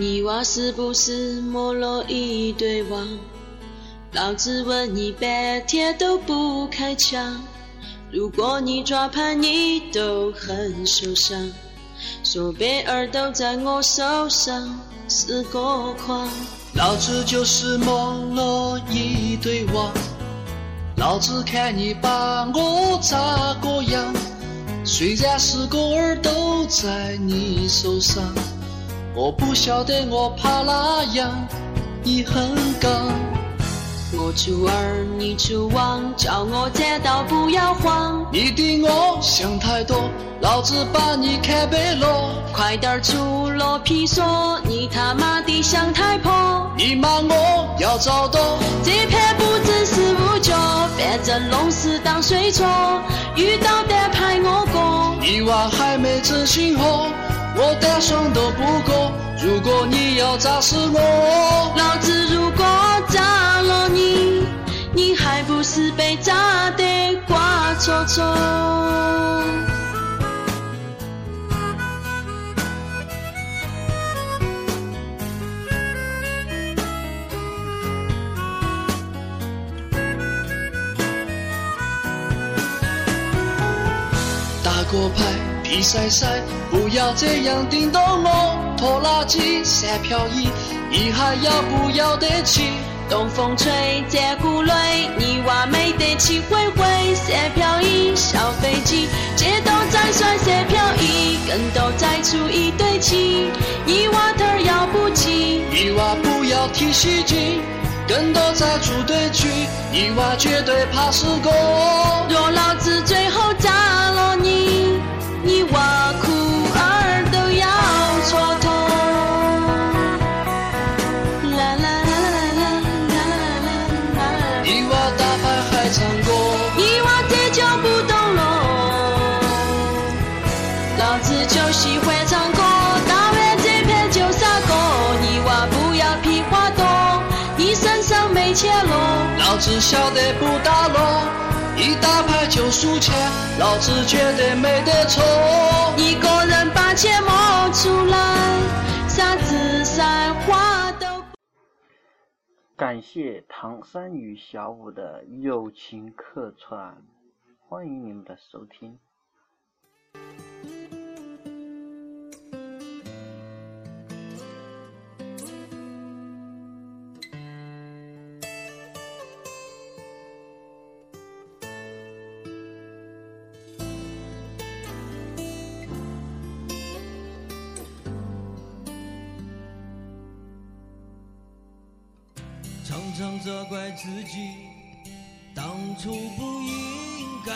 你娃是不是摸了一堆网？老子问你半天都不开枪。如果你抓盘你都很受伤，说别儿都在我手上是个狂。老子就是摸了一堆网，老子看你把我咋个样？虽然是个儿都在你手上，我不晓得我怕哪样，你很刚。我出二，你出王，叫我斩刀不要慌。你的我想太多，老子把你看白了。快点出了皮说，你他妈的想太破。你骂我要找到，这盘不真是无脚，反正弄死当水搓，遇到的派我过。你娃还没整心好，我单双都不过。如果你要砸死我，老子如果砸了你，你还不是被砸得瓜戳戳？打个一晒晒，不要这样盯着我。拖拉机，三漂移，你还要不要得起？东风吹，战鼓擂，你娃没得起灰灰。三漂移，小飞机，街道再算三漂移，跟斗再出一对七，你娃头要不起。你娃不要提袭击，跟斗再出对局，你娃绝对怕死过。若老子最后砸了，你就喜欢唱歌，打完这盘就杀过。你娃不要屁话多，你身上没钱咯。老子晓得不打咯，一打牌就输钱，老子绝对没得错。一个人把钱摸出来，啥子散话都。感谢唐山与小五的友情客串，欢迎你们的收听。常常责怪自己当初不应该，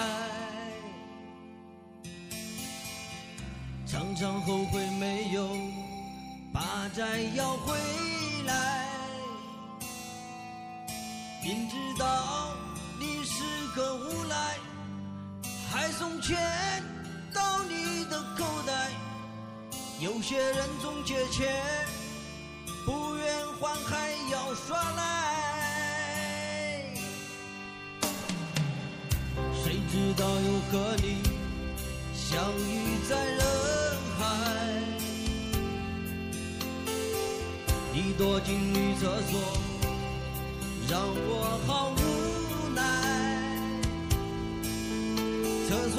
常常后悔没有把债要回来，明知道你是个无赖，还送钱到你的口袋。有些人总借钱。不愿还还要耍赖，直到又和你相遇在人海？你躲进女厕所，让我好无奈。厕所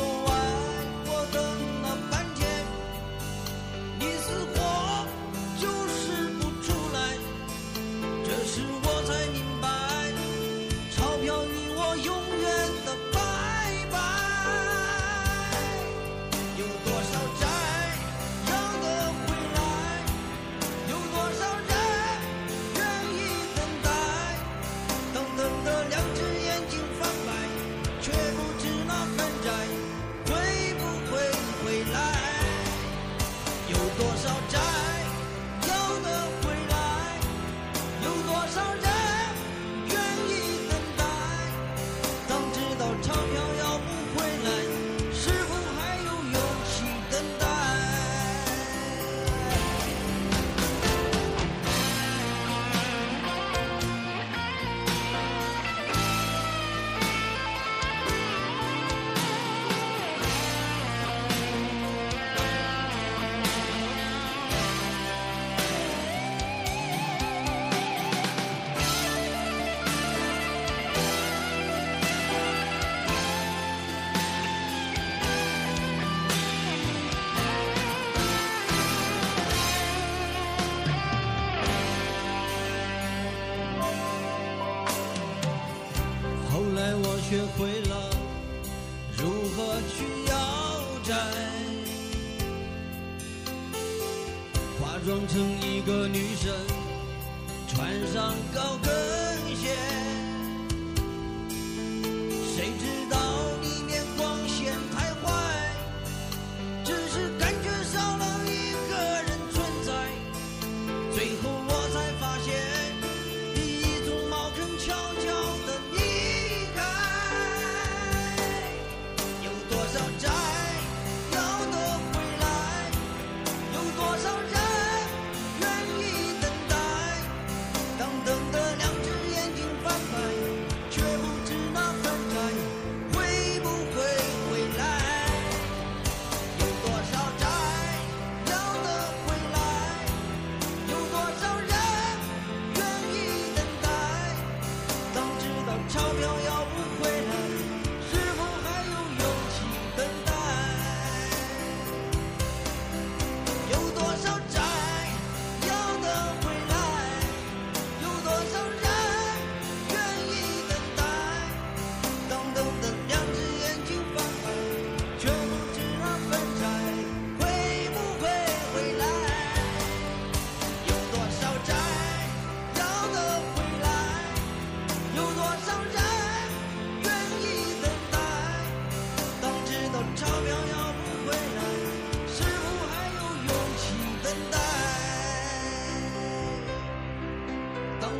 学会了如何去要债化妆成一个女神穿上高跟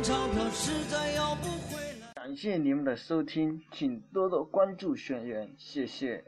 钞票实在要不回来。感谢你们的收听，请多多关注轩辕，谢谢。